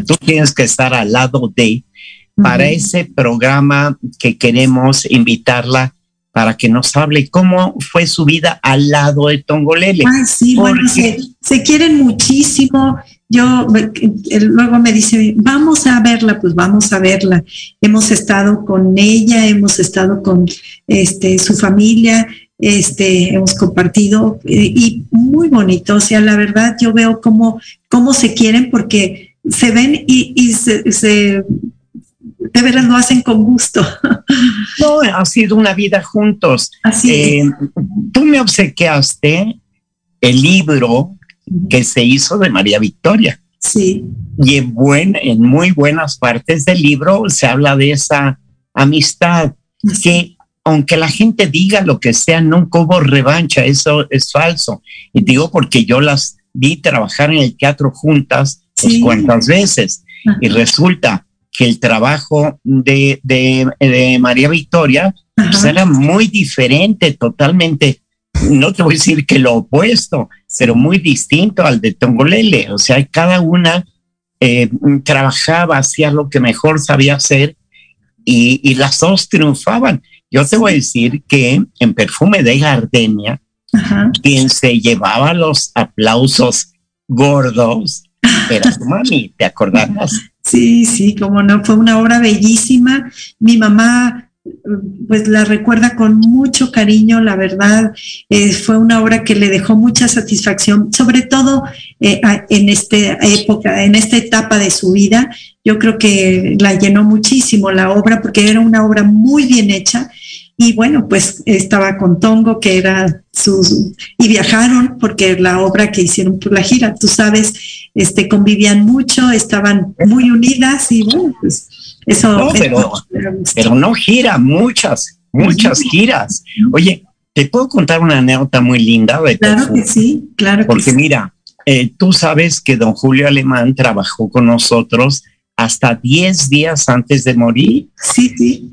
tú tienes que estar al lado de, para ese programa que queremos invitarla para que nos hable cómo fue su vida al lado de Tongolele.
Ay, sí, bueno, se, quieren muchísimo, yo luego me dice, vamos a verla, pues vamos a verla. Hemos estado con ella, hemos estado con este, su familia, este, hemos compartido eh, y muy bonito. O sea, la verdad yo veo cómo, cómo se quieren porque se ven y, se, se de veras lo hacen con gusto.
No, ha sido una vida juntos.
Así
eh, Tú me obsequiaste el libro que se hizo de María Victoria.
Sí.
Y en, buen, en muy buenas partes del libro se habla de esa amistad que aunque la gente diga lo que sea, nunca hubo revancha, eso es falso. Y digo porque yo las vi trabajar en el teatro juntas pues, cuantas veces. Y resulta que el trabajo de, de, María Victoria pues, era muy diferente, totalmente, no te voy a decir que lo opuesto, pero muy distinto al de Tongolele. O sea, cada una eh, trabajaba, hacía lo que mejor sabía hacer y, y, las dos triunfaban. Yo te voy a decir que en Perfume de Gardenia, quien se llevaba los aplausos gordos era tu mami, ¿te acordarás?
Sí, sí, como no, fue una obra bellísima. Mi mamá pues la recuerda con mucho cariño, la verdad, eh, fue una obra que le dejó mucha satisfacción, sobre todo eh, en esta época, en esta etapa de su vida. Yo creo que la llenó muchísimo la obra porque era una obra muy bien hecha y bueno, pues estaba con Tongo, que era su, y viajaron porque la obra que hicieron por la gira, tú sabes, este, convivían mucho, estaban muy unidas y bueno, pues eso.
No, pero, no gira, muchas, muchas giras. Oye, te puedo contar una anécdota muy linda.
claro que sí, claro
Porque
que
sí. mira, eh, tú sabes que don Julio Alemán trabajó con nosotros hasta 10 días antes de morir.
Sí, sí.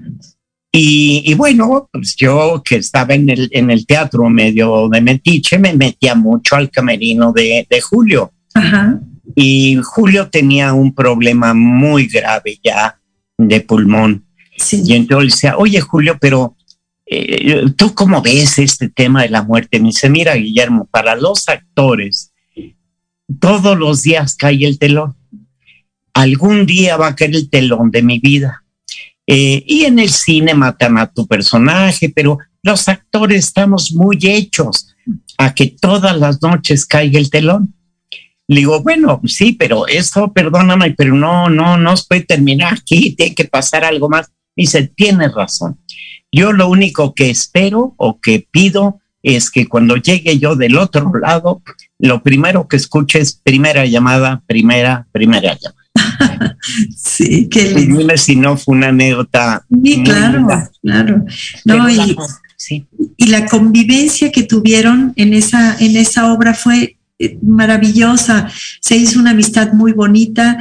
Y, bueno, pues yo que estaba en el, en el teatro medio de metiche, me metía mucho al camerino de, de Julio. Y Julio tenía un problema muy grave ya de pulmón. Y entonces decía, oye Julio, pero eh, ¿tú cómo ves este tema de la muerte? Me dice, mira Guillermo, para los actores, todos los días cae el telón. Algún día va a caer el telón de mi vida eh, y en el cine matan a tu personaje, pero los actores estamos muy hechos a que todas las noches caiga el telón. Le digo, bueno, sí, pero eso, perdóname, pero no, no, no se puede terminar aquí, tiene que pasar algo más. Dice, tienes razón. Yo lo único que espero o que pido es que cuando llegue yo del otro lado, lo primero que escuche es primera llamada, primera, primera llamada.
sí, que
Dime si no fue una anécdota.
Sí, claro, claro. No, y, y, la convivencia que tuvieron en esa, en esa obra fue maravillosa. Se hizo una amistad muy bonita.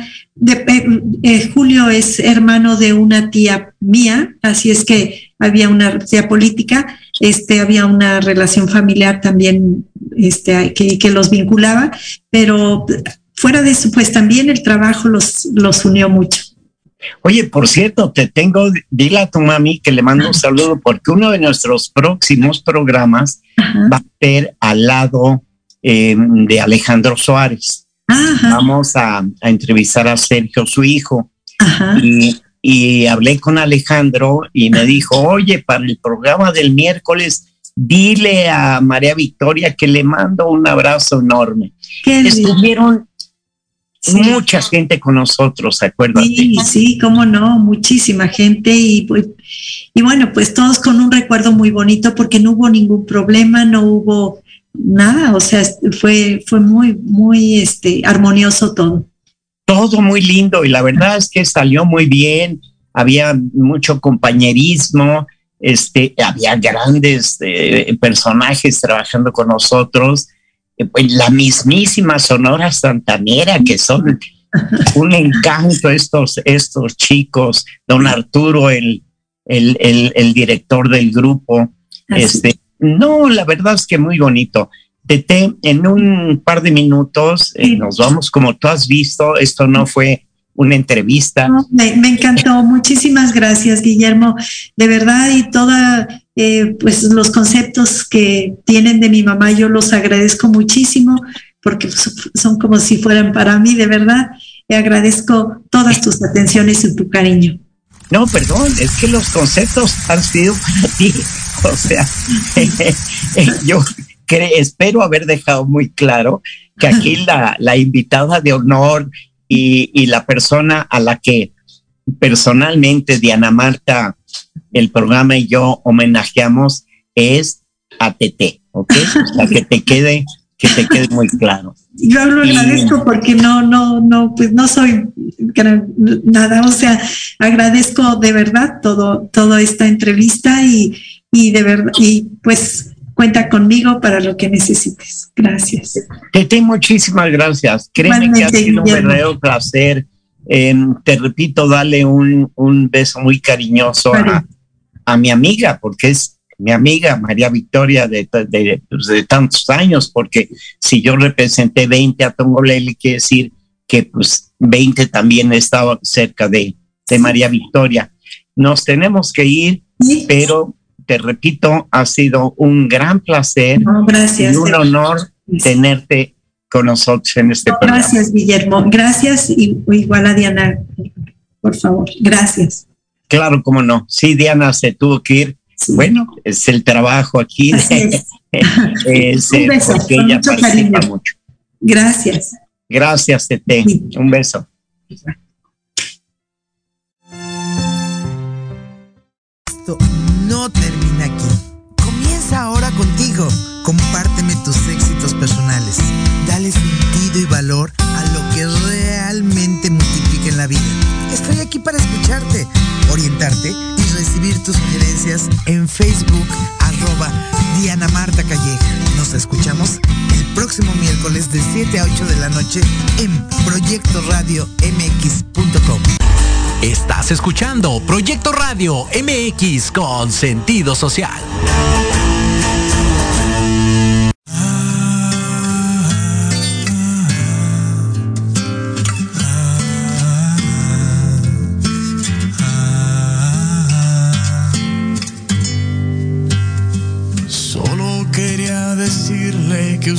Eh, eh, Julio es hermano de una tía mía, así es que había una tía política, este, había una relación familiar también este, que, que los vinculaba, pero fuera de eso, pues también el trabajo los, los unió mucho.
Oye, por cierto, te tengo, dile a tu mami que le mando un saludo porque uno de nuestros próximos programas va a ser al lado em, de Alejandro Suárez. Vamos a, entrevistar a Sergio, su hijo. Y, y hablé con Alejandro y me dijo, oye, para el programa del miércoles, dile a María Victoria que le mando un abrazo enorme. Estuvieron mucha gente con nosotros, ¿se acuerdan?
Sí, sí, cómo no, muchísima gente y, pues, y bueno, pues todos con un recuerdo muy bonito porque no hubo ningún problema, no hubo nada, o sea, fue, fue muy, muy este, armonioso todo.
Todo muy lindo y la verdad es que salió muy bien, había mucho compañerismo, este, había grandes eh, personajes trabajando con nosotros pues, la mismísima Sonora Santanera, que son un encanto estos, estos chicos, don Arturo, el, el, el, director del grupo. Este, no, la verdad es que muy bonito. Tete, en un par de minutos eh, nos vamos, como tú has visto, esto no fue una entrevista.
me, encantó, muchísimas gracias, Guillermo, de verdad, y toda, eh, pues los conceptos que tienen de mi mamá, yo los agradezco muchísimo, porque son como si fueran para mí, de verdad. Le agradezco todas tus atenciones y tu cariño.
No, perdón, es que los conceptos han sido para ti. O sea, yo espero haber dejado muy claro que aquí la, la invitada de honor y, y, la persona a la que personalmente Diana Marta, el programa y yo homenajeamos es a TT, ¿ok? Para que te quede, que te quede muy claro.
Yo lo agradezco porque no, no, no, pues no soy nada, o sea, agradezco de verdad todo, toda esta entrevista y, y de verdad, y pues cuenta conmigo para lo que necesites. Gracias.
Tete, muchísimas gracias. Créeme que ha sido un verdadero placer. Em, te repito, dale un, un beso muy cariñoso a, a, mi amiga, porque es mi amiga María Victoria de, de, pues, de, tantos años, porque si yo representé 20 a Tongolele, quiere decir que pues 20 también estaba cerca de, de María Victoria. Nos tenemos que ir, ¿Sí? pero te repito, ha sido un gran placer
no, gracias,
y un honor tenerte con nosotros en este
no,
programa.
Gracias, Guillermo. Gracias y igual a Diana, por favor. Gracias.
Claro, cómo no. Sí, Diana se tuvo que ir. Bueno, es el trabajo aquí. De,
es, un beso,
porque ella
mucho
participa
cariño.
mucho.
Gracias.
Gracias, Tete.
Sí.
Un beso.
Esto no termina aquí. Comienza ahora contigo. Compárteme tus éxitos personales. Dale sentido y valor a lo que realmente multiplica en la vida. Estoy aquí para escucharte, orientarte recibir tus sugerencias en Facebook, arroba Diana Marta Calleja. Nos escuchamos el próximo miércoles de 7 a 8 de la noche en Proyecto Radio MX.com.
Estás escuchando Proyecto Radio MX con sentido social.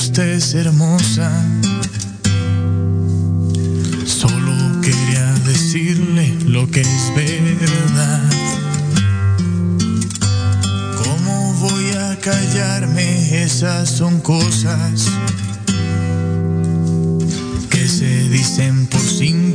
Usted es hermosa. Solo quería decirle lo que es verdad. ¿Cómo voy a callarme? Esas son cosas que se dicen por simple